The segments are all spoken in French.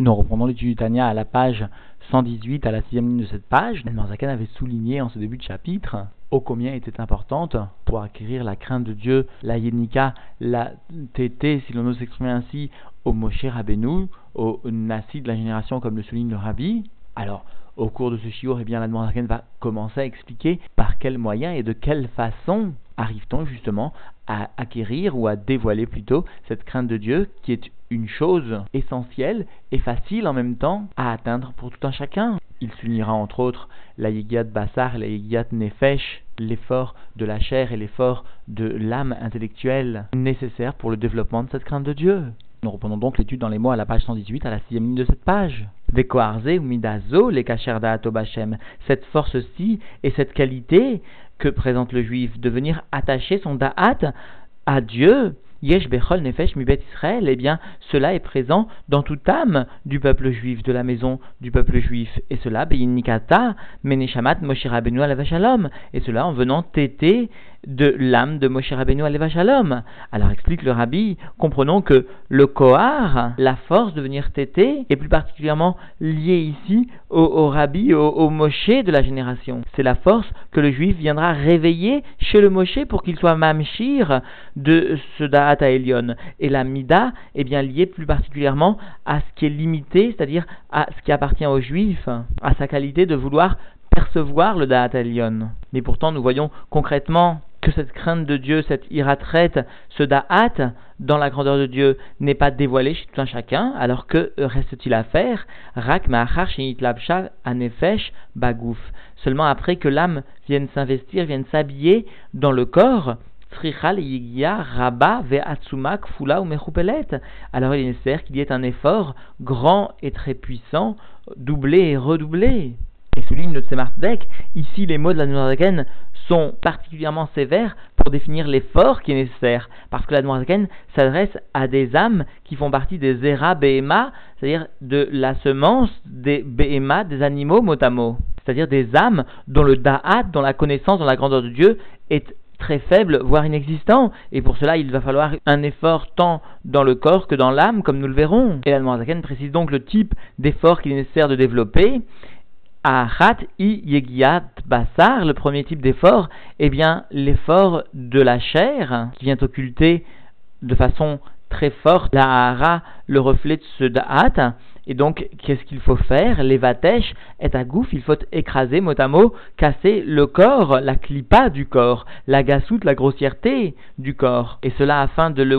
Nous reprenons l'étude du Tania à la page 118, à la sixième ligne de cette page. Marzakan avait souligné en ce début de chapitre ô combien était importante pour acquérir la crainte de Dieu, la Yenika, la Tété, si l'on ose s'exprimer ainsi, au Moshe Rabbeinu, au Nassi de la génération, comme le souligne le Rabbi. Alors, au cours de ce shiur, eh bien, la va commencer à expliquer par quels moyens et de quelle façon arrive-t-on justement à acquérir ou à dévoiler plutôt cette crainte de Dieu qui est une chose essentielle et facile en même temps à atteindre pour tout un chacun. Il s'unira entre autres la Yigiat Bassar et la Yigiat Nefesh, l'effort de la chair et l'effort de l'âme intellectuelle nécessaire pour le développement de cette crainte de Dieu. Nous reprenons donc l'étude dans les mots à la page 118, à la sixième ligne de cette page. ou midazo les Cette force-ci et cette qualité que présente le juif de venir attacher son da'at à Dieu, Yesh Bechol Nefesh Mibet Israël, eh bien, cela est présent dans toute âme du peuple juif, de la maison du peuple juif. Et cela, Beyinikata, Meneshamat Moshe Rabbeinu Alavashalom. Et cela en venant téter de l'âme de Moshe Rabbeinu Aleva Shalom. Alors explique le rabbi, comprenons que le Kohar, la force de venir téter, est plus particulièrement liée ici au, rabbi, au, au, Moshe de la génération. C'est la force que le juif viendra réveiller chez le Moshe pour qu'il soit mamshir de ce Da'at Elion. Et la Mida est bien liée plus particulièrement à ce qui est limité, c'est-à-dire à ce qui appartient au juif, à sa qualité de vouloir percevoir le Da'at Elion. Mais pourtant, nous voyons concrètement que cette crainte de Dieu, cette iratraite, ce da'at dans la grandeur de Dieu n'est pas dévoilé chez tout un chacun, alors que reste-t-il à faire? Rak anefesh bagouf. Seulement après que l'âme vienne s'investir, vienne s'habiller dans le corps, Rabba Fula ou Alors il est nécessaire qu'il y ait un effort grand et très puissant, doublé et redoublé. Et souligne le Tzemardek, ici les mots de la Noirdaken sont particulièrement sévères pour définir l'effort qui est nécessaire, parce que la Noirdaken s'adresse à des âmes qui font partie des Zera Behema, c'est-à-dire de la semence des Behema, des animaux motamo, c'est-à-dire des âmes dont le Da'at, dont la connaissance, dont la grandeur de Dieu est très faible, voire inexistant, et pour cela il va falloir un effort tant dans le corps que dans l'âme, comme nous le verrons. Et la Noirdaken précise donc le type d'effort qu'il est nécessaire de développer, Ahat i basar, le premier type d'effort, eh bien l'effort de la chair qui vient occulter de façon très forte la hara, le reflet de ce da'at, et donc, qu'est-ce qu'il faut faire? Les est à gouffre, il faut écraser mot à mot, casser le corps, la clipa du corps, la gasoute, la grossièreté du corps. Et cela afin de le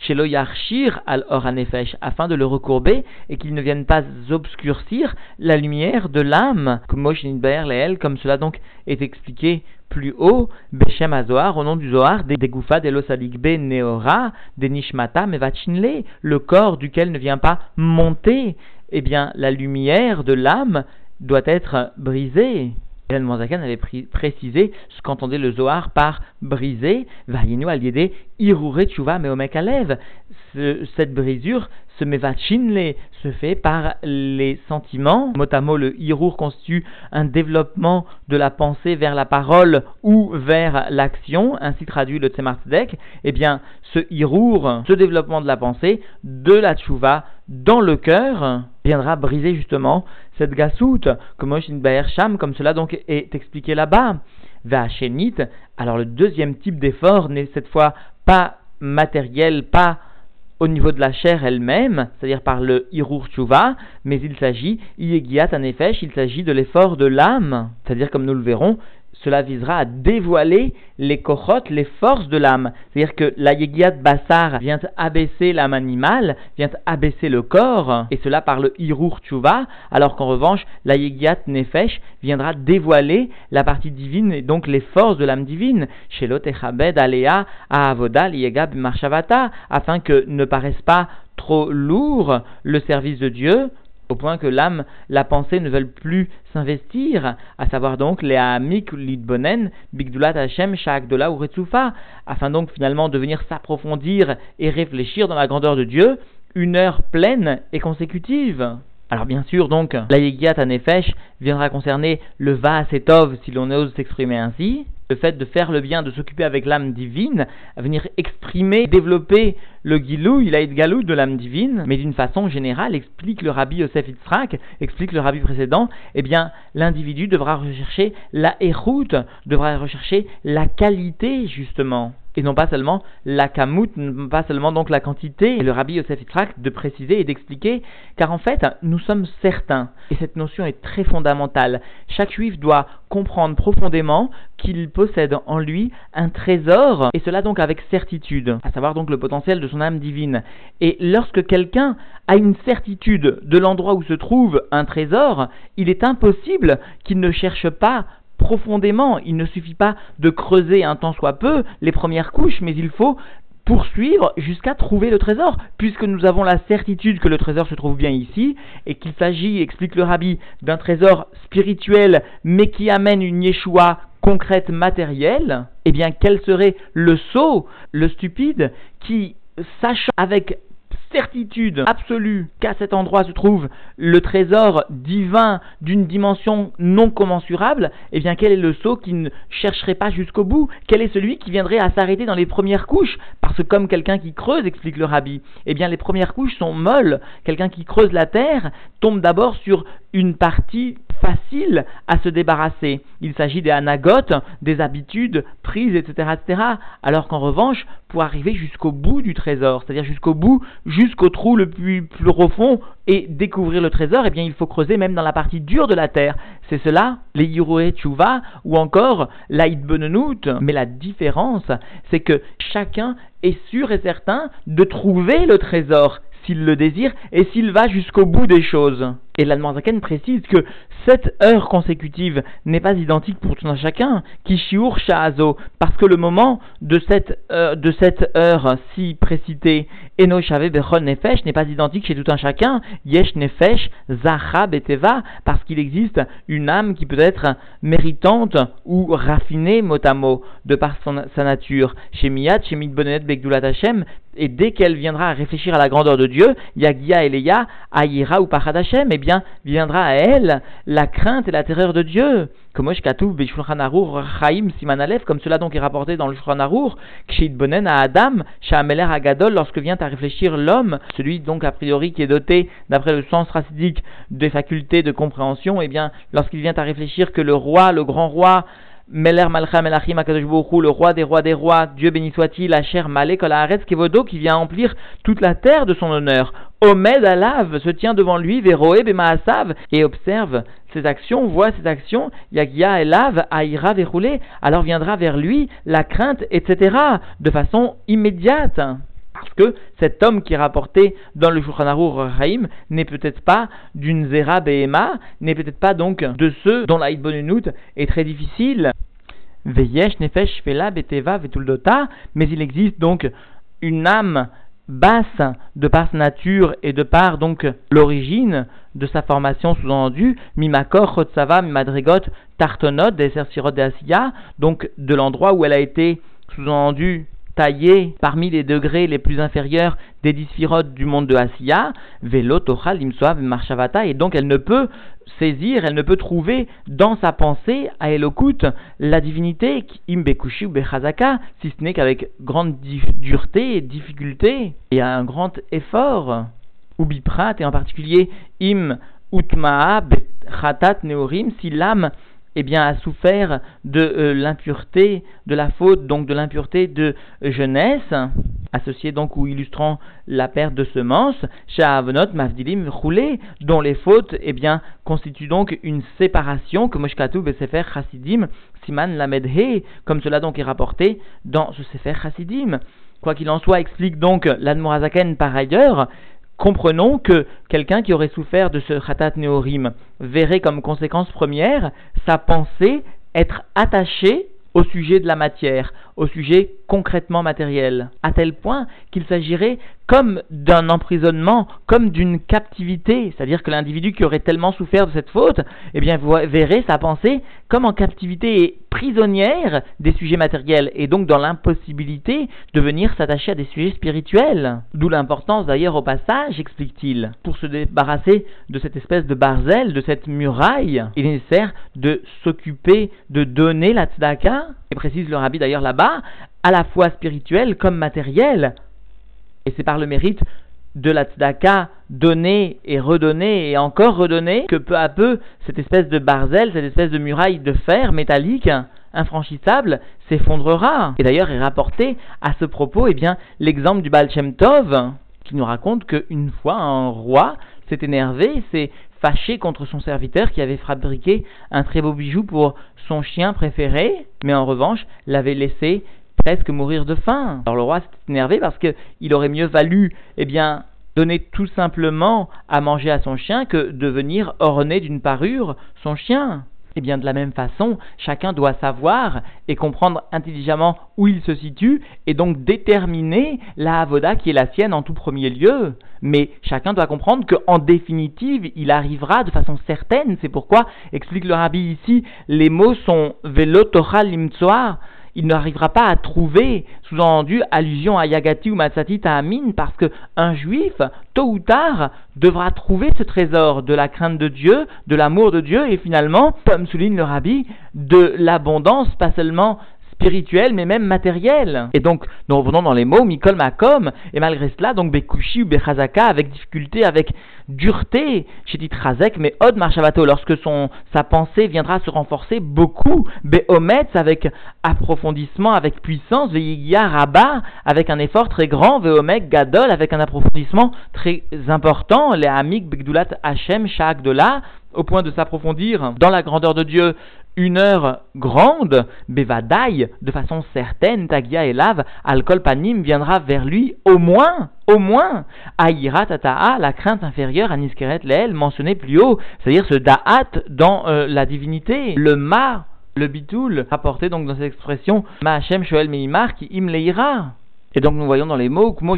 chez le yarshir al oranefesh, afin de le recourber et qu'il ne vienne pas obscurcir la lumière de l'âme, comme cela donc est expliqué plus haut, Beshem Azoar, au nom du Zohar, des Goufa, des Losaligbe, Neora, des Nishmata, Mevachinle, le corps duquel ne vient pas monter, eh bien, la lumière de l'âme doit être brisée. Hélène Manzakan avait précisé ce qu'entendait le Zohar par briser, Vayenu aliédé, Irure Tchouva Meomek Alev. Cette brisure ce mevachinle se fait par les sentiments. Mot à mot, le hirour constitue un développement de la pensée vers la parole ou vers l'action, ainsi traduit le Tzemardek. Eh bien, ce hirour, ce développement de la pensée, de la tchouva dans le cœur, viendra briser justement cette gasoute, comme Sham, comme cela donc est expliqué là-bas. Vachenit, alors le deuxième type d'effort n'est cette fois pas matériel, pas au niveau de la chair elle-même, c'est-à-dire par le Hirur Tshuva, mais il s'agit, il s'agit de l'effort de l'âme, c'est-à-dire comme nous le verrons, cela visera à dévoiler les kochot, les forces de l'âme. C'est-à-dire que la yegiat bassar vient abaisser l'âme animale, vient abaisser le corps, et cela par le hirur tshuva, alors qu'en revanche, la yegiat nefesh viendra dévoiler la partie divine et donc les forces de l'âme divine. Chez l'otechabed alea avoda liegab marshavata, afin que ne paraisse pas trop lourd le service de Dieu, au point que l'âme, la pensée ne veulent plus s'investir, à savoir donc les Amik Lidbonen, Bigdulat Hashem, Sha'akdola ou Retsufa, afin donc finalement de venir s'approfondir et réfléchir dans la grandeur de Dieu, une heure pleine et consécutive. Alors bien sûr donc, la Yegiat Anefesh viendra concerner le Vaasetov si l'on ose s'exprimer ainsi, le fait de faire le bien, de s'occuper avec l'âme divine, à venir exprimer, développer le gilou, il a galou de l'âme divine, mais d'une façon générale, explique le rabbi Yosef Itzrak, explique le rabbi précédent, eh bien, l'individu devra rechercher la éroute, devra rechercher la qualité, justement et non pas seulement la kamout, non pas seulement donc la quantité. Et le rabbi Yosef Yitzhak de préciser et d'expliquer, car en fait, nous sommes certains, et cette notion est très fondamentale, chaque juif doit comprendre profondément qu'il possède en lui un trésor, et cela donc avec certitude, à savoir donc le potentiel de son âme divine. Et lorsque quelqu'un a une certitude de l'endroit où se trouve un trésor, il est impossible qu'il ne cherche pas profondément. Il ne suffit pas de creuser un temps soit peu les premières couches, mais il faut poursuivre jusqu'à trouver le trésor, puisque nous avons la certitude que le trésor se trouve bien ici, et qu'il s'agit, explique le rabbi, d'un trésor spirituel, mais qui amène une Yeshua concrète matérielle, eh bien quel serait le sot, le stupide, qui, sache avec certitude absolue qu'à cet endroit se trouve le trésor divin d'une dimension non commensurable, eh bien quel est le sot qui ne chercherait pas jusqu'au bout? Quel est celui qui viendrait à s'arrêter dans les premières couches? Parce que comme quelqu'un qui creuse, explique le rabbi, eh bien les premières couches sont molles. Quelqu'un qui creuse la terre tombe d'abord sur une partie facile à se débarrasser. Il s'agit des anagotes, des habitudes prises, etc., etc. Alors qu'en revanche, pour arriver jusqu'au bout du trésor, c'est-à-dire jusqu'au bout, jusqu'au trou le plus, profond et découvrir le trésor, eh bien, il faut creuser même dans la partie dure de la terre. C'est cela, les Yiroé Tchouva, ou encore l'Aïd Benenout. Mais la différence, c'est que chacun est sûr et certain de trouver le trésor s'il le désire et s'il va jusqu'au bout des choses. Et l'Admanzaken précise que cette heure consécutive n'est pas identique pour tout un chacun, qui shiur sha'azo, parce que le moment de cette, euh, de cette heure si précitée, eno shave bechon nefesh, n'est pas identique chez tout un chacun, yesh nefesh, zacha beteva, parce qu'il existe une âme qui peut être méritante ou raffinée mot à mot, de par sa nature. Chez Miyat, chez Mitbonet Begdulat Hashem, et dès qu'elle viendra à réfléchir à la grandeur de Dieu, Yagia Eleya, Ayira ou Parad Hashem, eh bien, viendra à elle la crainte et la terreur de Dieu. Comme cela donc est rapporté dans le Shulchan Arour, Bonen à Adam, Shameler Agadol, lorsque vient à réfléchir l'homme, celui donc a priori qui est doté, d'après le sens racidique, des facultés de compréhension, et eh bien, lorsqu'il vient à réfléchir que le roi, le grand roi, Meler Malcha Melachim le roi des rois des rois, Dieu béni soit-il, Asher Malé Kolaharetz Kevodo, qui vient emplir toute la terre de son honneur. Omed Alav se tient devant lui, Veroe Bemaasav, et observe ses actions, voit ses actions, Yagia Elav, Aïra Verroulé, alors viendra vers lui la crainte, etc., de façon immédiate. Parce que cet homme qui est rapporté dans le Shulchan Rahim n'est peut-être pas d'une Zera Behema, n'est peut-être pas donc de ceux dont la Bonenut est très difficile. Veyesh Nefesh Fela Beteva Vetuldota, mais il existe donc une âme basse de par sa nature et de par donc l'origine de sa formation sous-entendue, Mimakor, Chotsava, Mimadrigot, Tartonot, des Sirot donc de l'endroit où elle a été sous-entendue taillé parmi les degrés les plus inférieurs des disphirotes du monde de Asiya, Velo, Tochal, Limsoav, Marshavata, et donc elle ne peut saisir, elle ne peut trouver dans sa pensée, à Elokut, la divinité, Imbekushi ou Bechazaka, si ce n'est qu'avec grande dureté et difficulté, et un grand effort, ou Biprat, et en particulier Im Utmaa, Khatat, Neorim, si l'âme eh bien, a souffert de euh, l'impureté, de la faute, donc de l'impureté de jeunesse, associée donc ou illustrant la perte de semences, Sha'avnot Mavdilim roulé, dont les fautes, eh bien, constituent donc une séparation, que Moshkatu Besefer Chassidim, Siman Lamedhe, comme cela donc est rapporté dans ce Sefer Chassidim. Quoi qu'il en soit, explique donc l'Admorazaken par ailleurs comprenons que quelqu'un qui aurait souffert de ce khatat neorim verrait comme conséquence première sa pensée être attachée au sujet de la matière, au sujet concrètement matériel, à tel point qu'il s'agirait comme d'un emprisonnement, comme d'une captivité, c'est-à-dire que l'individu qui aurait tellement souffert de cette faute, eh bien, vous verrez sa pensée comme en captivité et prisonnière des sujets matériels, et donc dans l'impossibilité de venir s'attacher à des sujets spirituels. D'où l'importance d'ailleurs au passage, explique-t-il, pour se débarrasser de cette espèce de barzel, de cette muraille, il est nécessaire de s'occuper de donner la tzedaka, et précise le rabbi d'ailleurs là-bas, à la fois spirituel comme matériel. Et c'est par le mérite de la tzedaka donner et redonner et encore redonner que peu à peu cette espèce de barzel, cette espèce de muraille de fer métallique infranchissable s'effondrera. Et d'ailleurs est rapporté à ce propos eh bien l'exemple du Baal Tov qui nous raconte qu'une fois un roi s'est énervé, s'est fâché contre son serviteur qui avait fabriqué un très beau bijou pour son chien préféré, mais en revanche l'avait laissé presque mourir de faim. Alors le roi s'est énervé parce qu'il aurait mieux valu, eh bien, donner tout simplement à manger à son chien que de venir orner d'une parure son chien. Eh bien, de la même façon, chacun doit savoir et comprendre intelligemment où il se situe et donc déterminer la avoda qui est la sienne en tout premier lieu. Mais chacun doit comprendre qu'en définitive, il arrivera de façon certaine. C'est pourquoi, explique le rabbi ici, les mots sont velo limtsoa, il n'arrivera pas à trouver, sous-entendu, allusion à Yagati ou Matsati Ta'amin, parce qu'un juif, tôt ou tard, devra trouver ce trésor de la crainte de Dieu, de l'amour de Dieu, et finalement, comme souligne le rabbi, de l'abondance, pas seulement spirituel, mais même matériel. Et donc, nous revenons dans les mots, Mikol Makom, et malgré cela, donc Bekushi ou Bechazaka, avec difficulté, avec dureté, j'ai dit Trazek, mais Od Marshavato, lorsque son, sa pensée viendra se renforcer beaucoup, Behometz, avec approfondissement, avec puissance, Veigia Rabba, avec un effort très grand, Veomek Gadol, avec un approfondissement très important, les Amik Begdulat Hashem, Shakdola, au point de s'approfondir dans la grandeur de Dieu, une heure grande, Bevadaï, de façon certaine, Tagia et Lave, Alkol Panim viendra vers lui au moins, au moins, Aïra Tata'a, la crainte inférieure à Niskeret Leel, mentionné plus haut, c'est-à-dire ce Da'at dans euh, la divinité, le Ma, le Bitoul, rapporté donc dans cette expression, Ma'achem Shoel Meimar, qui im leira. Et donc nous voyons dans les mots, Kmo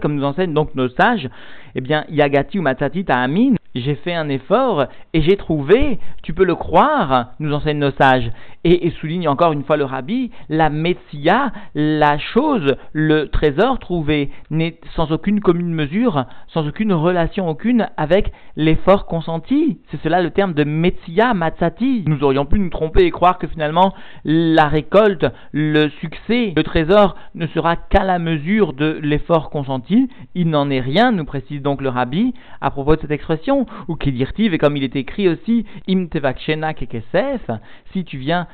comme nous enseignent donc nos sages, eh bien, Yagati ou Matati Ta'amin, j'ai fait un effort et j'ai trouvé, tu peux le croire, nous enseignent nos sages. Et, souligne encore une fois le rabbi, la Metsia, la chose, le trésor trouvé, n'est sans aucune commune mesure, sans aucune relation aucune avec l'effort consenti. C'est cela le terme de Metsia Matsati. Nous aurions pu nous tromper et croire que finalement la récolte, le succès, le trésor ne sera qu'à la mesure de l'effort consenti. Il n'en est rien, nous précise donc le rabbi, à propos de cette expression ou Kedirtiv, et comme il est écrit aussi, Im Kekesef, si tu viens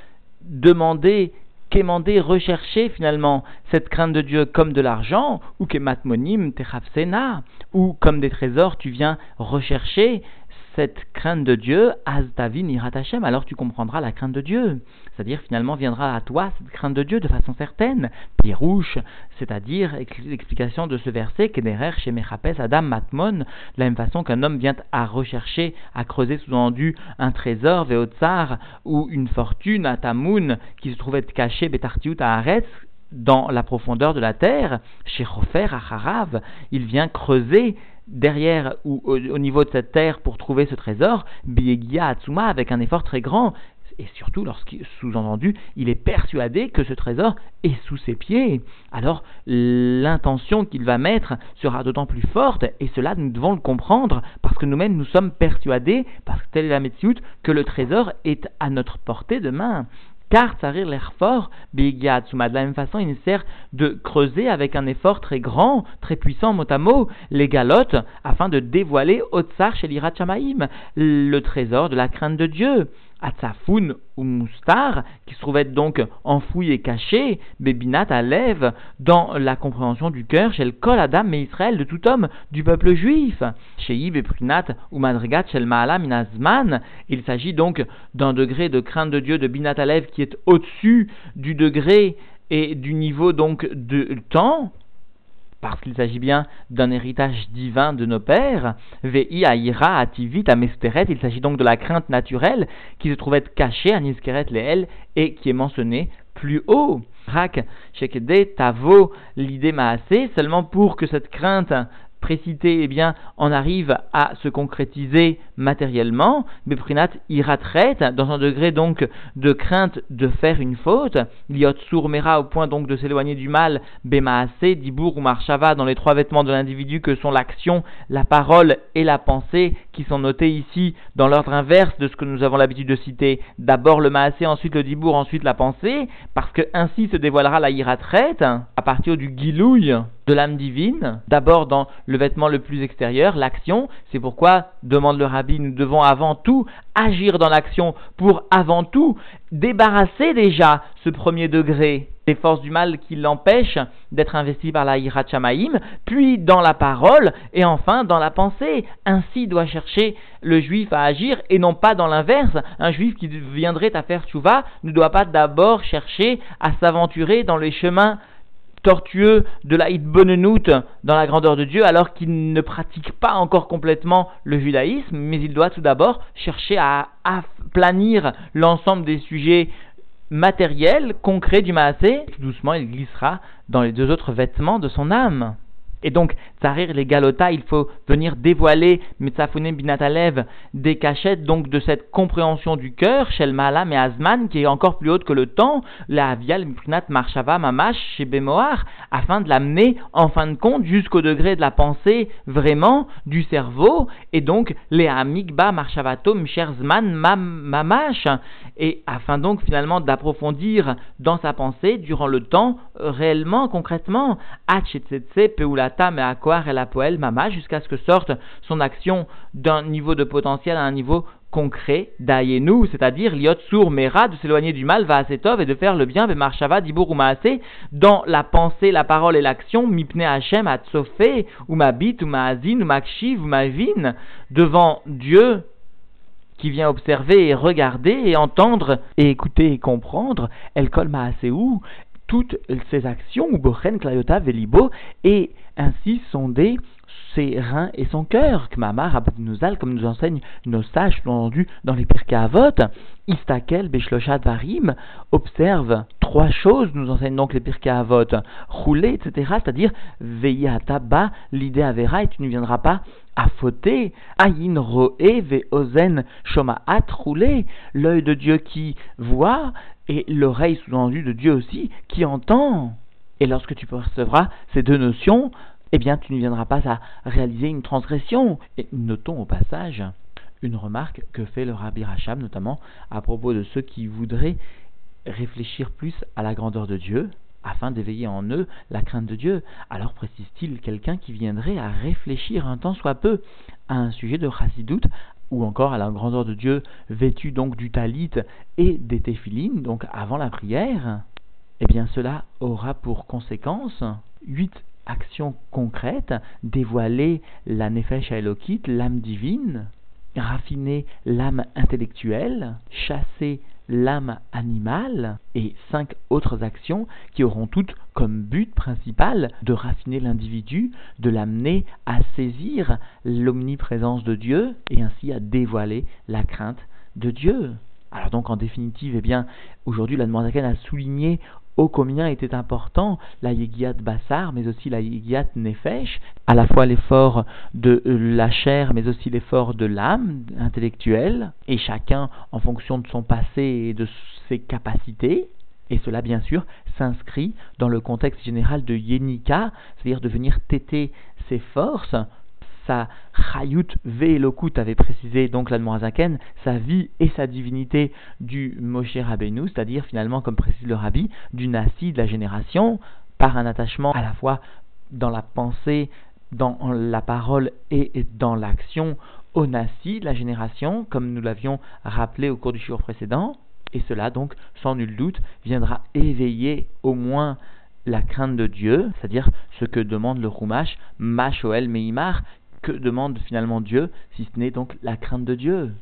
demander quémander, rechercher finalement cette crainte de Dieu comme de l'argent, ou kematmonim techafsena, ou comme des trésors, tu viens rechercher cette crainte de Dieu, alors tu comprendras la crainte de Dieu. C'est-à-dire, finalement, viendra à toi cette crainte de Dieu de façon certaine. Pirouche, c'est-à-dire l'explication de ce verset, Kederer chez Mechapes Adam Matmon, de la même façon qu'un homme vient à rechercher, à creuser sous-entendu un trésor, Veotsar, ou une fortune, à Tamoun, qui se trouvait caché, Betartiut à Aretz, dans la profondeur de la terre, chez Rofer, à Harav, il vient creuser derrière ou au, niveau de cette terre pour trouver ce trésor, Biegia Atsuma avec un effort très grand. Et surtout, lorsqu'il, sous-entendu, il est persuadé que ce trésor est sous ses pieds. Alors, l'intention qu'il va mettre sera d'autant plus forte, et cela, nous devons le comprendre, parce que nous-mêmes, nous sommes persuadés, parce que telle est la médecine, que le trésor est à notre portée de main. Car Tsarir l'air fort, De la même façon, il sert de creuser avec un effort très grand, très puissant, mot à mot, les galottes, afin de dévoiler Otsar chez le trésor de la crainte de Dieu. Atsafoun ou Moustar, qui se trouvait donc enfoui et caché, Bébinat à lève dans la compréhension du cœur chez le Kol Adam et Israël de tout homme du peuple juif. Chez Yib et ou Madrigat chez le il s'agit donc d'un degré de crainte de Dieu de Binat Alev qui est au-dessus du degré et du niveau donc de temps parce qu'il s'agit bien d'un héritage divin de nos pères, Vei Aïra Ativit Amesteret, il s'agit donc de la crainte naturelle qui se trouvait cachée à Niskeret Leel et qui est mentionnée plus haut. Rak, Shekede, Tavo, l'idée m'a assez, seulement pour que cette crainte précité, eh bien, en arrive à se concrétiser matériellement, Beprinat iratret, dans un degré donc de crainte de faire une faute, liot sourmera au point donc de s'éloigner du mal, bemaase, dibour ou marshava, dans les trois vêtements de l'individu que sont l'action, la parole et la pensée, qui sont notés ici dans l'ordre inverse de ce que nous avons l'habitude de citer, d'abord le maasé, ensuite le dibour, ensuite la pensée, parce que ainsi se dévoilera la iratret, à partir du guilouille de l'âme divine, d'abord dans le vêtement le plus extérieur, l'action. C'est pourquoi, demande le rabbi, nous devons avant tout agir dans l'action pour avant tout débarrasser déjà ce premier degré des forces du mal qui l'empêchent d'être investi par la Hirachamaïm, puis dans la parole et enfin dans la pensée. Ainsi doit chercher le juif à agir et non pas dans l'inverse. Un juif qui viendrait à faire tchouva ne doit pas d'abord chercher à s'aventurer dans les chemins tortueux de la Hitbonenout dans la grandeur de Dieu alors qu'il ne pratique pas encore complètement le judaïsme, mais il doit tout d'abord chercher à, planir l'ensemble des sujets matériels, concrets du Maasé. Doucement, il glissera dans les deux autres vêtements de son âme. Et donc, Tsarir les Galota, il faut venir dévoiler Metzafune Binatalev des cachettes donc de cette compréhension du cœur, Shel Malam et Azman, qui est encore plus haute que le temps, la Avial Miprinat Marshava Mamash chez Bemoar, afin de l'amener en fin de compte jusqu'au degré de la pensée vraiment du cerveau, et donc les Amigba Marshavato Mcherzman Mamash, et afin donc finalement d'approfondir dans sa pensée durant le temps réellement, concrètement, à et la poêle mama jusqu'à ce que sorte son action d'un niveau de potentiel à un niveau concret d'Ayenu, c'est-à-dire liot sur mera, de s'éloigner du mal, va et de faire le bien, marshava dibur ou dans la pensée, la parole et l'action, mipne Hashem atzofé, ou bit ou maazin, ou makshiv, ou mavin, devant Dieu, qui vient observer et regarder et entendre et écouter et comprendre, El Kol Maaseu, toutes ses actions, ou Bochen, Velibo, et ainsi sonder ses reins et son cœur. Kmamar Nuzal, comme nous enseignent nos sages, entendu dans les Pirkei Avot, Istakel, Beshloshat Varim, observe trois choses, nous enseignent donc les Pirkei Avot, rouler, etc., c'est-à-dire veiller à tabac, l'idée avera, et tu ne viendras pas à fauter, ayin roe ve ozen shomaat rouler, l'œil de Dieu qui voit, et l'oreille sous-entendue de Dieu aussi qui entend. Et lorsque tu percevras ces deux notions, eh bien tu ne viendras pas à réaliser une transgression. Et notons au passage une remarque que fait le Rabbi Racham, notamment à propos de ceux qui voudraient réfléchir plus à la grandeur de Dieu, afin d'éveiller en eux la crainte de Dieu. Alors précise-t-il quelqu'un qui viendrait à réfléchir un temps soit peu à un sujet de chassidoute, ou encore à la grandeur de Dieu vêtu donc du talit et des téphilines, donc avant la prière eh bien cela aura pour conséquence huit actions concrètes, dévoiler la nefesh elokit, l'âme divine, raffiner l'âme intellectuelle, chasser l'âme animale et cinq autres actions qui auront toutes comme but principal de raffiner l'individu, de l'amener à saisir l'omniprésence de Dieu et ainsi à dévoiler la crainte de Dieu. Alors donc en définitive, eh bien, aujourd'hui la a souligné ô combien était important la Yegiat Bassar, mais aussi la Yegiat Nefesh, à la fois l'effort de la chair, mais aussi l'effort de l'âme intellectuelle, et chacun en fonction de son passé et de ses capacités. Et cela, bien sûr, s'inscrit dans le contexte général de Yenika, c'est-à-dire de venir têter ses forces sa chayut ve'elokut avait précisé donc l'Admorazaken, sa vie et sa divinité du Moshe Rabbeinu, c'est-à-dire finalement, comme précise le Rabbi, du Nasi de la génération, par un attachement à la fois dans la pensée, dans la parole et dans l'action au Nasi de la génération, comme nous l'avions rappelé au cours du jour précédent, et cela donc, sans nul doute, viendra éveiller au moins la crainte de Dieu, c'est-à-dire ce que demande le Rumash, Mashoel Meimar, que demande finalement Dieu, si ce n'est donc la crainte de Dieu